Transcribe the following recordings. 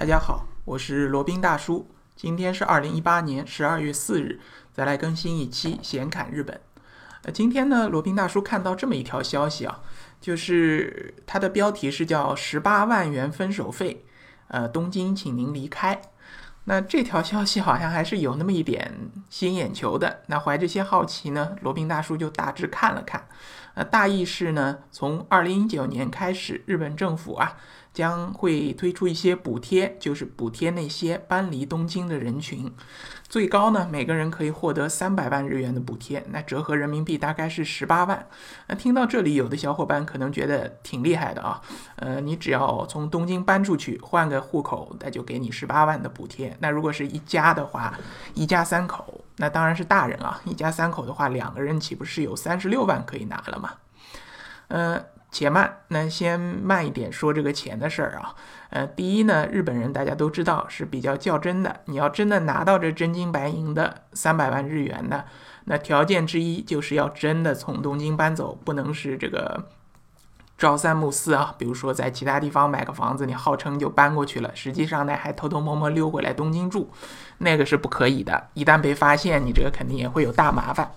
大家好，我是罗宾大叔。今天是二零一八年十二月四日，再来更新一期闲侃日本。呃，今天呢，罗宾大叔看到这么一条消息啊，就是它的标题是叫“十八万元分手费”，呃，东京请您离开。那这条消息好像还是有那么一点吸引眼球的。那怀着些好奇呢，罗宾大叔就大致看了看。呃，大意是呢，从二零一九年开始，日本政府啊。将会推出一些补贴，就是补贴那些搬离东京的人群，最高呢，每个人可以获得三百万日元的补贴，那折合人民币大概是十八万。那听到这里，有的小伙伴可能觉得挺厉害的啊，呃，你只要从东京搬出去，换个户口，那就给你十八万的补贴。那如果是一家的话，一家三口，那当然是大人啊，一家三口的话，两个人岂不是有三十六万可以拿了吗？嗯。且慢，那先慢一点说这个钱的事儿啊。呃，第一呢，日本人大家都知道是比较较真的。你要真的拿到这真金白银的三百万日元呢，那条件之一就是要真的从东京搬走，不能是这个朝三暮四啊。比如说在其他地方买个房子，你号称就搬过去了，实际上呢还偷偷摸摸溜回来东京住，那个是不可以的。一旦被发现，你这个肯定也会有大麻烦。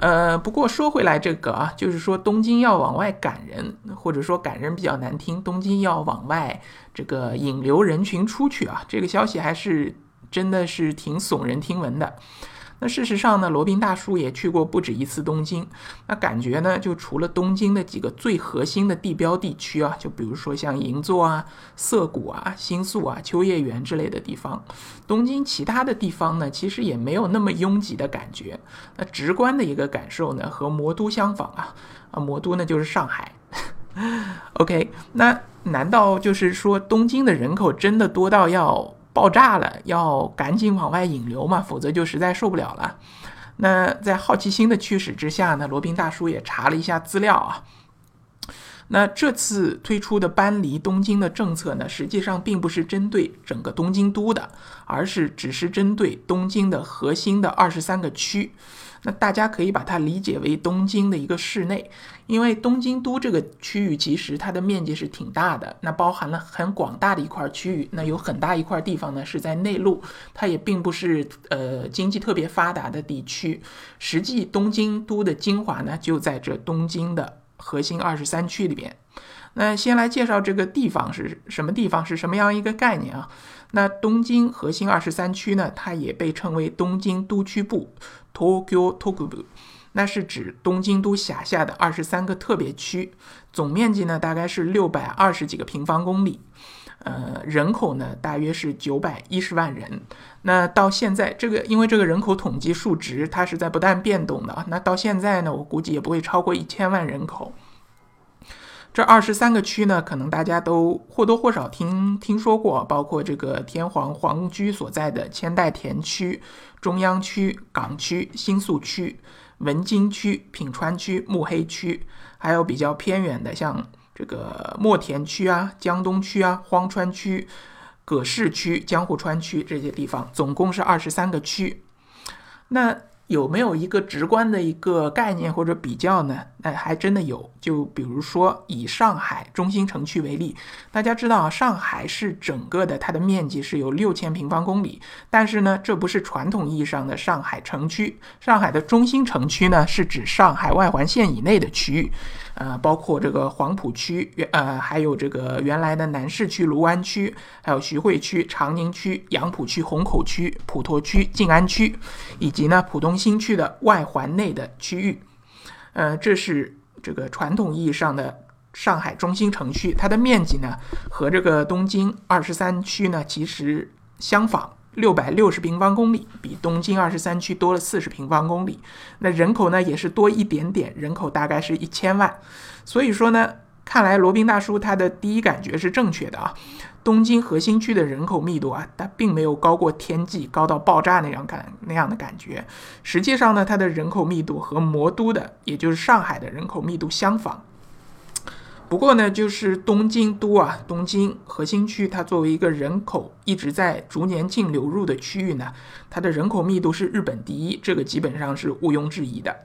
呃，不过说回来，这个啊，就是说东京要往外赶人，或者说赶人比较难听，东京要往外这个引流人群出去啊，这个消息还是真的是挺耸人听闻的。那事实上呢，罗宾大叔也去过不止一次东京。那感觉呢，就除了东京的几个最核心的地标地区啊，就比如说像银座啊、涩谷啊、新宿啊、秋叶原之类的地方，东京其他的地方呢，其实也没有那么拥挤的感觉。那直观的一个感受呢，和魔都相仿啊。啊，魔都呢就是上海。OK，那难道就是说东京的人口真的多到要？爆炸了，要赶紧往外引流嘛，否则就实在受不了了。那在好奇心的驱使之下呢，罗宾大叔也查了一下资料啊。那这次推出的搬离东京的政策呢，实际上并不是针对整个东京都的，而是只是针对东京的核心的二十三个区。那大家可以把它理解为东京的一个市内，因为东京都这个区域其实它的面积是挺大的，那包含了很广大的一块区域，那有很大一块地方呢是在内陆，它也并不是呃经济特别发达的地区。实际东京都的精华呢就在这东京的核心二十三区里边。那先来介绍这个地方是什么地方，是什么样一个概念啊？那东京核心二十三区呢，它也被称为东京都区部 （Tokyo Tokubu），那是指东京都辖下的二十三个特别区，总面积呢大概是六百二十几个平方公里，呃，人口呢大约是九百一十万人。那到现在这个，因为这个人口统计数值它是在不断变动的，那到现在呢，我估计也不会超过一千万人口。这二十三个区呢，可能大家都或多或少听听说过，包括这个天皇皇居所在的千代田区、中央区、港区、新宿区、文京区、品川区、目黑区，还有比较偏远的，像这个墨田区啊、江东区啊、荒川区、葛饰区、江户川区这些地方，总共是二十三个区。那有没有一个直观的一个概念或者比较呢？那还真的有。就比如说以上海中心城区为例，大家知道上海是整个的它的面积是有六千平方公里，但是呢，这不是传统意义上的上海城区。上海的中心城区呢，是指上海外环线以内的区域，呃，包括这个黄浦区，呃，还有这个原来的南市区、卢湾区，还有徐汇区、长宁区、杨浦区、虹口区、普陀区、静安区，以及呢浦东。新区的外环内的区域，呃，这是这个传统意义上的上海中心城区，它的面积呢和这个东京二十三区呢其实相仿，六百六十平方公里，比东京二十三区多了四十平方公里。那人口呢也是多一点点，人口大概是一千万。所以说呢，看来罗宾大叔他的第一感觉是正确的啊。东京核心区的人口密度啊，它并没有高过天际，高到爆炸那样感那样的感觉。实际上呢，它的人口密度和魔都的，也就是上海的人口密度相仿。不过呢，就是东京都啊，东京核心区，它作为一个人口一直在逐年净流入的区域呢，它的人口密度是日本第一，这个基本上是毋庸置疑的。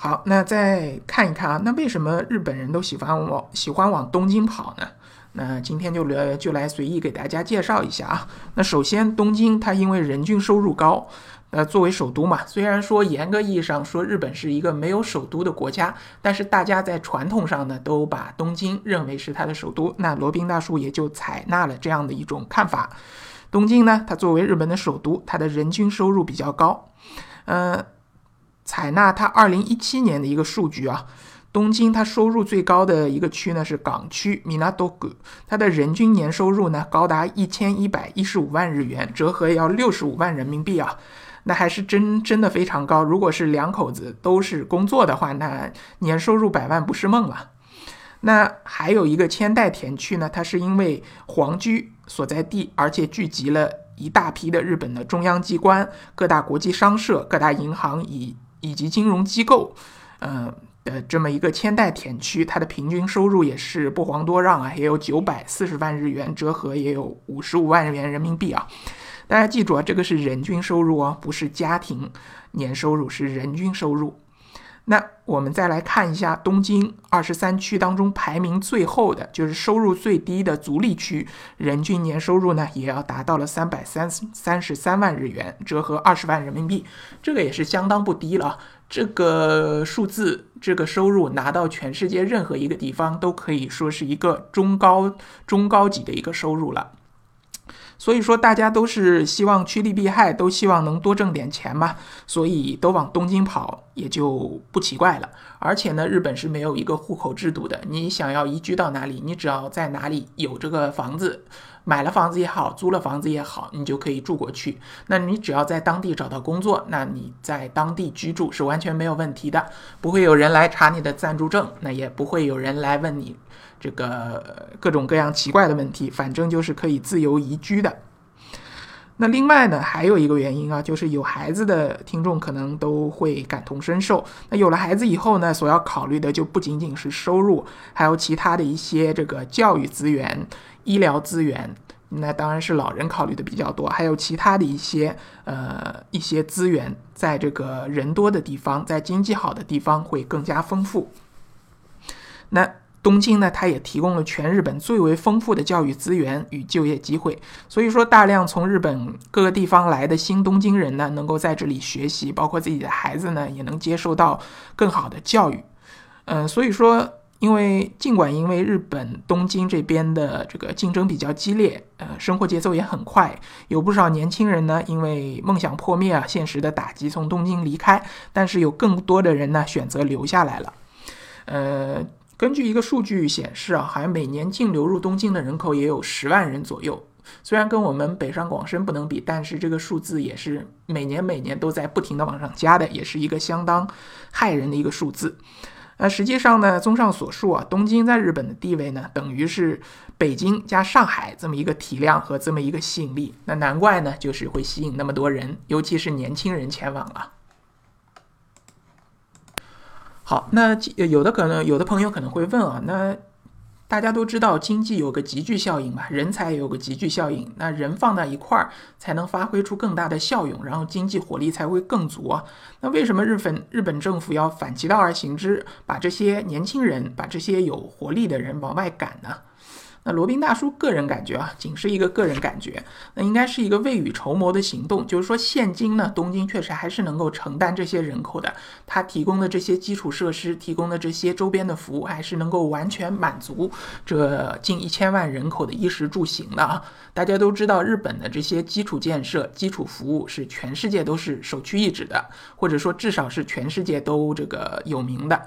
好，那再看一看啊，那为什么日本人都喜欢往喜欢往东京跑呢？那今天就来就来随意给大家介绍一下啊。那首先，东京它因为人均收入高，呃，作为首都嘛，虽然说严格意义上说日本是一个没有首都的国家，但是大家在传统上呢都把东京认为是它的首都。那罗宾大叔也就采纳了这样的一种看法。东京呢，它作为日本的首都，它的人均收入比较高。呃，采纳它二零一七年的一个数据啊。东京它收入最高的一个区呢是港区 Minato-gu，它的人均年收入呢高达一千一百一十五万日元，折合要六十五万人民币啊，那还是真真的非常高。如果是两口子都是工作的话，那年收入百万不是梦了。那还有一个千代田区呢，它是因为皇居所在地，而且聚集了一大批的日本的中央机关、各大国际商社、各大银行以以及金融机构，呃的，这么一个千代田区，它的平均收入也是不遑多让啊，也有九百四十万日元，折合也有五十五万元人民币啊。大家记住啊，这个是人均收入哦，不是家庭年收入，是人均收入。那我们再来看一下东京二十三区当中排名最后的，就是收入最低的足利区，人均年收入呢也要达到了三百三三十三万日元，折合二十万人民币，这个也是相当不低了。这个数字，这个收入拿到全世界任何一个地方都可以说是一个中高中高级的一个收入了。所以说，大家都是希望趋利避害，都希望能多挣点钱嘛，所以都往东京跑也就不奇怪了。而且呢，日本是没有一个户口制度的，你想要移居到哪里，你只要在哪里有这个房子。买了房子也好，租了房子也好，你就可以住过去。那你只要在当地找到工作，那你在当地居住是完全没有问题的，不会有人来查你的暂住证，那也不会有人来问你这个各种各样奇怪的问题。反正就是可以自由移居的。那另外呢，还有一个原因啊，就是有孩子的听众可能都会感同身受。那有了孩子以后呢，所要考虑的就不仅仅是收入，还有其他的一些这个教育资源。医疗资源，那当然是老人考虑的比较多，还有其他的一些呃一些资源，在这个人多的地方，在经济好的地方会更加丰富。那东京呢，它也提供了全日本最为丰富的教育资源与就业机会，所以说大量从日本各个地方来的新东京人呢，能够在这里学习，包括自己的孩子呢，也能接受到更好的教育。嗯，所以说。因为尽管因为日本东京这边的这个竞争比较激烈，呃，生活节奏也很快，有不少年轻人呢因为梦想破灭啊，现实的打击从东京离开，但是有更多的人呢选择留下来了。呃，根据一个数据显示啊，好像每年净流入东京的人口也有十万人左右，虽然跟我们北上广深不能比，但是这个数字也是每年每年都在不停的往上加的，也是一个相当骇人的一个数字。那实际上呢，综上所述啊，东京在日本的地位呢，等于是北京加上海这么一个体量和这么一个吸引力。那难怪呢，就是会吸引那么多人，尤其是年轻人前往了。好，那有的可能有的朋友可能会问啊，那。大家都知道，经济有个集聚效应嘛，人才有个集聚效应。那人放到一块儿，才能发挥出更大的效用，然后经济活力才会更足啊。那为什么日本日本政府要反其道而行之，把这些年轻人，把这些有活力的人往外赶呢？那罗宾大叔个人感觉啊，仅是一个个人感觉，那应该是一个未雨绸缪的行动。就是说，现今呢，东京确实还是能够承担这些人口的，它提供的这些基础设施，提供的这些周边的服务，还是能够完全满足这近一千万人口的衣食住行的啊。大家都知道，日本的这些基础建设、基础服务是全世界都是首屈一指的，或者说至少是全世界都这个有名的。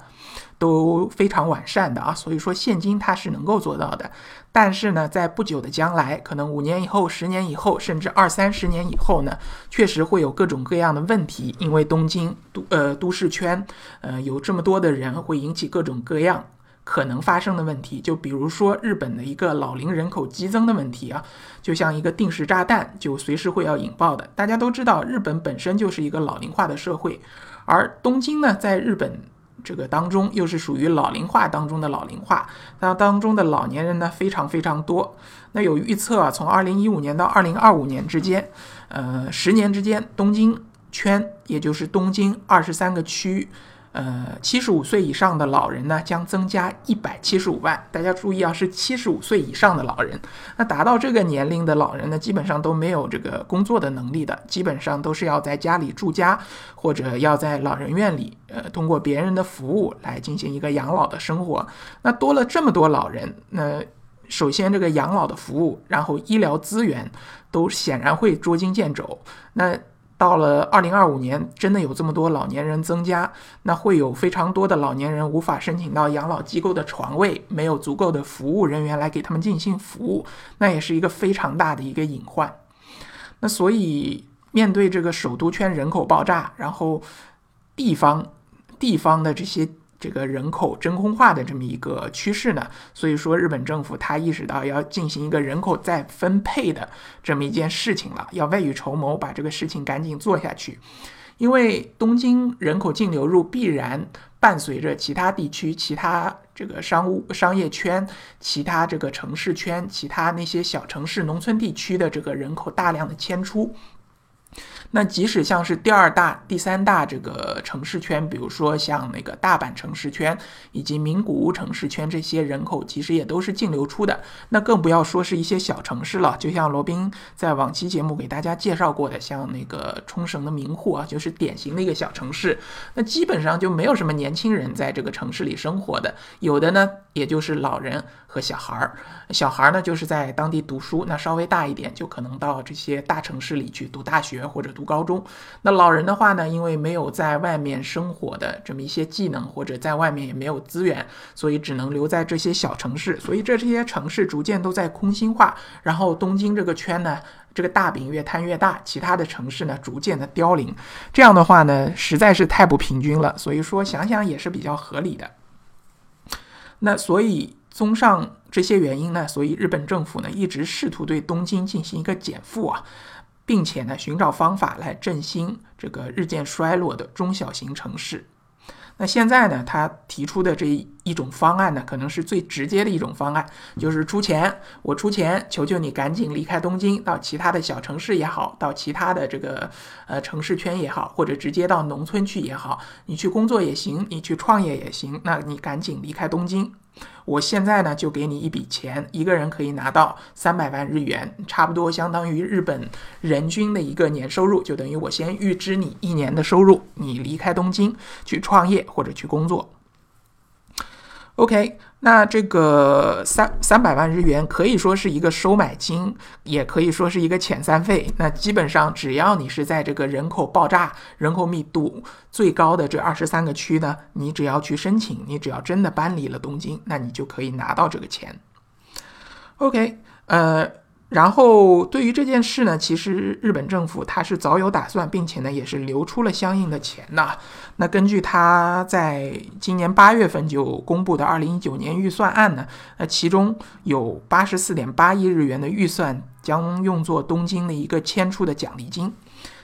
都非常完善的啊，所以说现金它是能够做到的，但是呢，在不久的将来，可能五年以后、十年以后，甚至二三十年以后呢，确实会有各种各样的问题，因为东京都呃都市圈，呃有这么多的人，会引起各种各样可能发生的问题。就比如说日本的一个老龄人口激增的问题啊，就像一个定时炸弹，就随时会要引爆的。大家都知道，日本本身就是一个老龄化的社会，而东京呢，在日本。这个当中又是属于老龄化当中的老龄化，那当中的老年人呢非常非常多。那有预测啊，从二零一五年到二零二五年之间，呃，十年之间，东京圈也就是东京二十三个区，呃，七十五岁以上的老人呢，将增加一百七十五万。大家注意啊，是七十五岁以上的老人。那达到这个年龄的老人呢，基本上都没有这个工作的能力的，基本上都是要在家里住家，或者要在老人院里，呃，通过别人的服务来进行一个养老的生活。那多了这么多老人，那首先这个养老的服务，然后医疗资源，都显然会捉襟见肘。那到了二零二五年，真的有这么多老年人增加，那会有非常多的老年人无法申请到养老机构的床位，没有足够的服务人员来给他们进行服务，那也是一个非常大的一个隐患。那所以面对这个首都圈人口爆炸，然后地方地方的这些。这个人口真空化的这么一个趋势呢，所以说日本政府他意识到要进行一个人口再分配的这么一件事情了，要未雨绸缪，把这个事情赶紧做下去。因为东京人口净流入必然伴随着其他地区、其他这个商务商业圈、其他这个城市圈、其他那些小城市、农村地区的这个人口大量的迁出。那即使像是第二大、第三大这个城市圈，比如说像那个大阪城市圈以及名古屋城市圈，这些人口其实也都是净流出的。那更不要说是一些小城市了，就像罗宾在往期节目给大家介绍过的，像那个冲绳的名护啊，就是典型的一个小城市。那基本上就没有什么年轻人在这个城市里生活的，有的呢，也就是老人和小孩儿。小孩儿呢，就是在当地读书，那稍微大一点，就可能到这些大城市里去读大学或者读。读高中，那老人的话呢，因为没有在外面生活的这么一些技能，或者在外面也没有资源，所以只能留在这些小城市。所以这这些城市逐渐都在空心化，然后东京这个圈呢，这个大饼越摊越大，其他的城市呢逐渐的凋零。这样的话呢，实在是太不平均了。所以说想想也是比较合理的。那所以综上这些原因呢，所以日本政府呢一直试图对东京进行一个减负啊。并且呢，寻找方法来振兴这个日渐衰落的中小型城市。那现在呢，他提出的这一一种方案呢，可能是最直接的一种方案，就是出钱，我出钱，求求你赶紧离开东京，到其他的小城市也好，到其他的这个呃城市圈也好，或者直接到农村去也好，你去工作也行，你去创业也行，那你赶紧离开东京。我现在呢就给你一笔钱，一个人可以拿到三百万日元，差不多相当于日本人均的一个年收入，就等于我先预支你一年的收入，你离开东京去创业或者去工作。OK，那这个三三百万日元可以说是一个收买金，也可以说是一个遣散费。那基本上只要你是在这个人口爆炸、人口密度最高的这二十三个区呢，你只要去申请，你只要真的搬离了东京，那你就可以拿到这个钱。OK，呃。然后对于这件事呢，其实日本政府他是早有打算，并且呢也是留出了相应的钱的。那根据他在今年八月份就公布的二零一九年预算案呢，那其中有八十四点八亿日元的预算将用作东京的一个迁出的奖励金。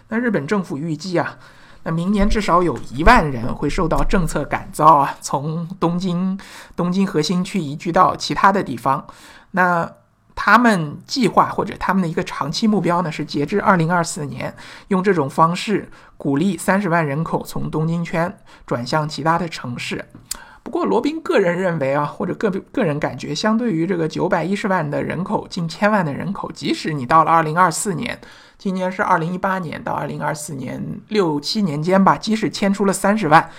那日本政府预计啊，那明年至少有一万人会受到政策感召啊，从东京东京核心区移居到其他的地方。那他们计划或者他们的一个长期目标呢，是截至二零二四年，用这种方式鼓励三十万人口从东京圈转向其他的城市。不过，罗宾个人认为啊，或者个个人感觉，相对于这个九百一十万的人口，近千万的人口，即使你到了二零二四年，今年是二零一八年到二零二四年六七年间吧，即使迁出了三十万，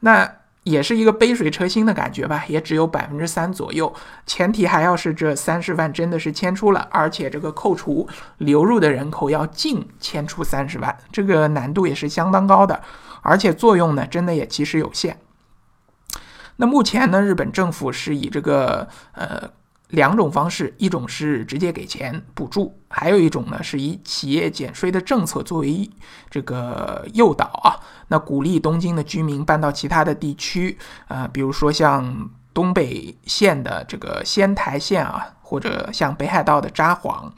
那。也是一个杯水车薪的感觉吧，也只有百分之三左右。前提还要是这三十万真的是迁出了，而且这个扣除流入的人口要净迁出三十万，这个难度也是相当高的，而且作用呢真的也其实有限。那目前呢，日本政府是以这个呃。两种方式，一种是直接给钱补助，还有一种呢是以企业减税的政策作为这个诱导啊，那鼓励东京的居民搬到其他的地区啊，比如说像东北县的这个仙台县啊，或者像北海道的札幌，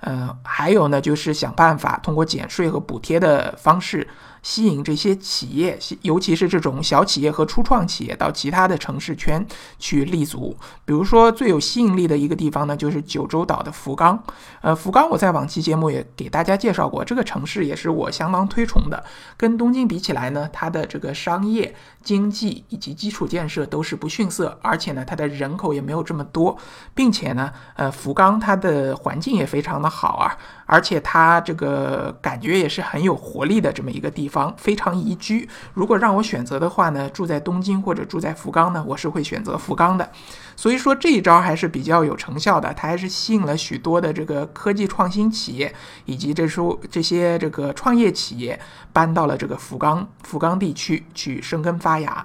呃，还有呢就是想办法通过减税和补贴的方式，吸引这些企业，尤其是这种小企业和初创企业到其他的城市圈去立足。比如说最有吸引力的一个地方呢，就是九州岛的福冈。呃，福冈我在往期节目也给大家介绍过，这个城市也是我相当推崇的。跟东京比起来呢，它的这个商业、经济以及基础建设都是不逊色，而且呢，它的人口也没有这么多，并且呢，呃，福冈它的环境也非常的好啊。而且它这个感觉也是很有活力的这么一个地方，非常宜居。如果让我选择的话呢，住在东京或者住在福冈呢，我是会选择福冈的。所以说这一招还是比较有成效的，它还是吸引了许多的这个科技创新企业以及这说这些这个创业企业搬到了这个福冈福冈地区去生根发芽。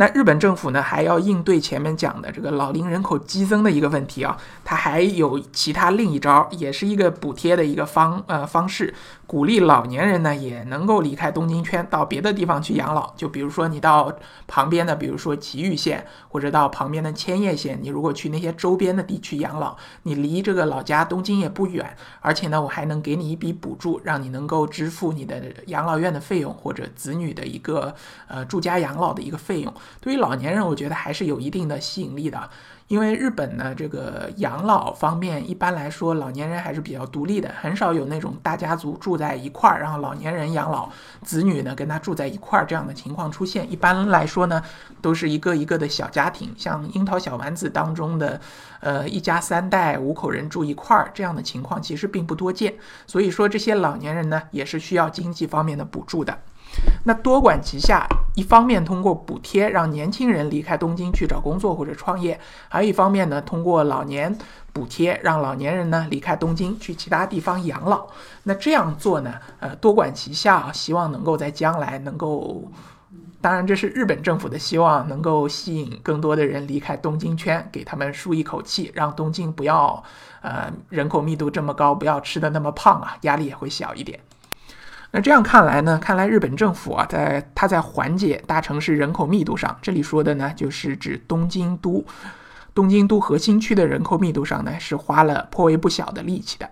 那日本政府呢，还要应对前面讲的这个老龄人口激增的一个问题啊，它还有其他另一招，也是一个补贴的一个方呃方式。鼓励老年人呢也能够离开东京圈，到别的地方去养老。就比如说你到旁边的，比如说埼玉县，或者到旁边的千叶县，你如果去那些周边的地区养老，你离这个老家东京也不远，而且呢，我还能给你一笔补助，让你能够支付你的养老院的费用或者子女的一个呃住家养老的一个费用。对于老年人，我觉得还是有一定的吸引力的。因为日本呢，这个养老方面一般来说，老年人还是比较独立的，很少有那种大家族住在一块儿，然后老年人养老，子女呢跟他住在一块儿这样的情况出现。一般来说呢，都是一个一个的小家庭，像《樱桃小丸子》当中的，呃，一家三代五口人住一块儿这样的情况其实并不多见。所以说，这些老年人呢，也是需要经济方面的补助的。那多管齐下，一方面通过补贴让年轻人离开东京去找工作或者创业，还有一方面呢，通过老年补贴让老年人呢离开东京去其他地方养老。那这样做呢，呃，多管齐下，希望能够在将来能够，当然这是日本政府的希望，能够吸引更多的人离开东京圈，给他们舒一口气，让东京不要，呃，人口密度这么高，不要吃的那么胖啊，压力也会小一点。那这样看来呢？看来日本政府啊，在它在缓解大城市人口密度上，这里说的呢，就是指东京都，东京都核心区的人口密度上呢，是花了颇为不小的力气的。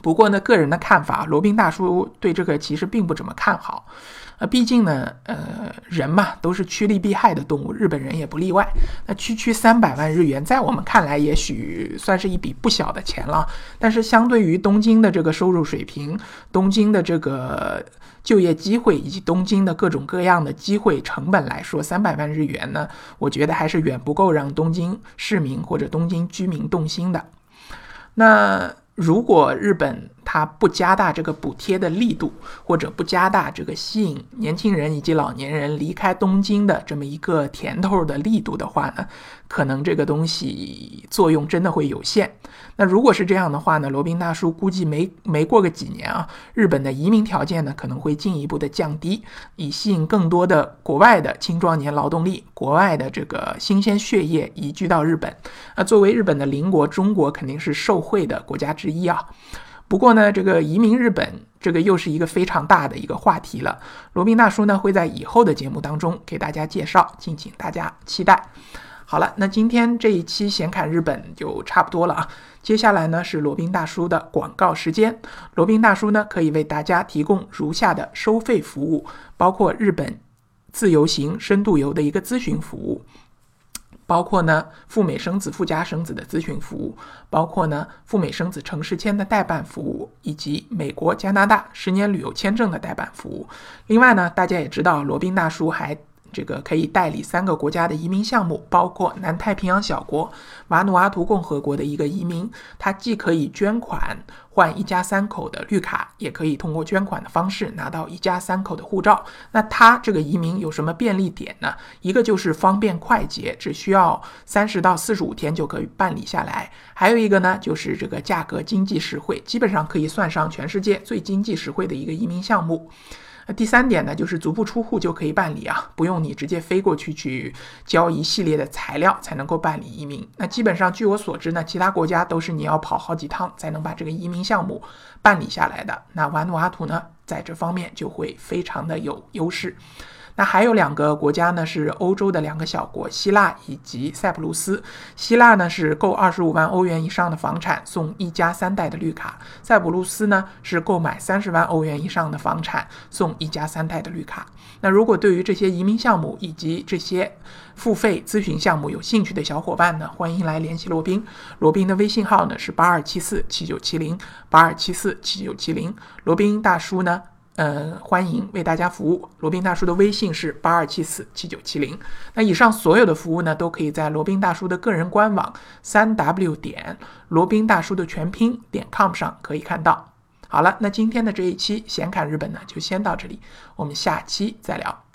不过呢，个人的看法，罗宾大叔对这个其实并不怎么看好。呃，毕竟呢，呃，人嘛都是趋利避害的动物，日本人也不例外。那区区三百万日元，在我们看来也许算是一笔不小的钱了。但是相对于东京的这个收入水平、东京的这个就业机会以及东京的各种各样的机会成本来说，三百万日元呢，我觉得还是远不够让东京市民或者东京居民动心的。那如果日本，它不加大这个补贴的力度，或者不加大这个吸引年轻人以及老年人离开东京的这么一个甜头的力度的话呢，可能这个东西作用真的会有限。那如果是这样的话呢，罗宾大叔估计没没过个几年啊，日本的移民条件呢可能会进一步的降低，以吸引更多的国外的青壮年劳动力、国外的这个新鲜血液移居到日本。那作为日本的邻国，中国肯定是受惠的国家之一啊。不过呢，这个移民日本，这个又是一个非常大的一个话题了。罗宾大叔呢会在以后的节目当中给大家介绍，敬请大家期待。好了，那今天这一期闲侃日本就差不多了啊。接下来呢是罗宾大叔的广告时间。罗宾大叔呢可以为大家提供如下的收费服务，包括日本自由行、深度游的一个咨询服务。包括呢赴美生子、附加生子的咨询服务，包括呢赴美生子城市签的代办服务，以及美国、加拿大十年旅游签证的代办服务。另外呢，大家也知道，罗宾大叔还。这个可以代理三个国家的移民项目，包括南太平洋小国瓦努阿图共和国的一个移民，他既可以捐款换一家三口的绿卡，也可以通过捐款的方式拿到一家三口的护照。那他这个移民有什么便利点呢？一个就是方便快捷，只需要三十到四十五天就可以办理下来；还有一个呢，就是这个价格经济实惠，基本上可以算上全世界最经济实惠的一个移民项目。那第三点呢，就是足不出户就可以办理啊，不用你直接飞过去去交一系列的材料才能够办理移民。那基本上据我所知呢，其他国家都是你要跑好几趟才能把这个移民项目办理下来的。那瓦努阿图呢，在这方面就会非常的有优势。那还有两个国家呢，是欧洲的两个小国，希腊以及塞浦路斯。希腊呢是购二十五万欧元以上的房产送一家三代的绿卡，塞浦路斯呢是购买三十万欧元以上的房产送一家三代的绿卡。那如果对于这些移民项目以及这些付费咨询项目有兴趣的小伙伴呢，欢迎来联系罗宾。罗宾的微信号呢是八二七四七九七零八二七四七九七零。罗宾大叔呢？呃，欢迎为大家服务。罗宾大叔的微信是八二七四七九七零。那以上所有的服务呢，都可以在罗宾大叔的个人官网三 w 点罗宾大叔的全拼点 com 上可以看到。好了，那今天的这一期闲侃日本呢，就先到这里，我们下期再聊。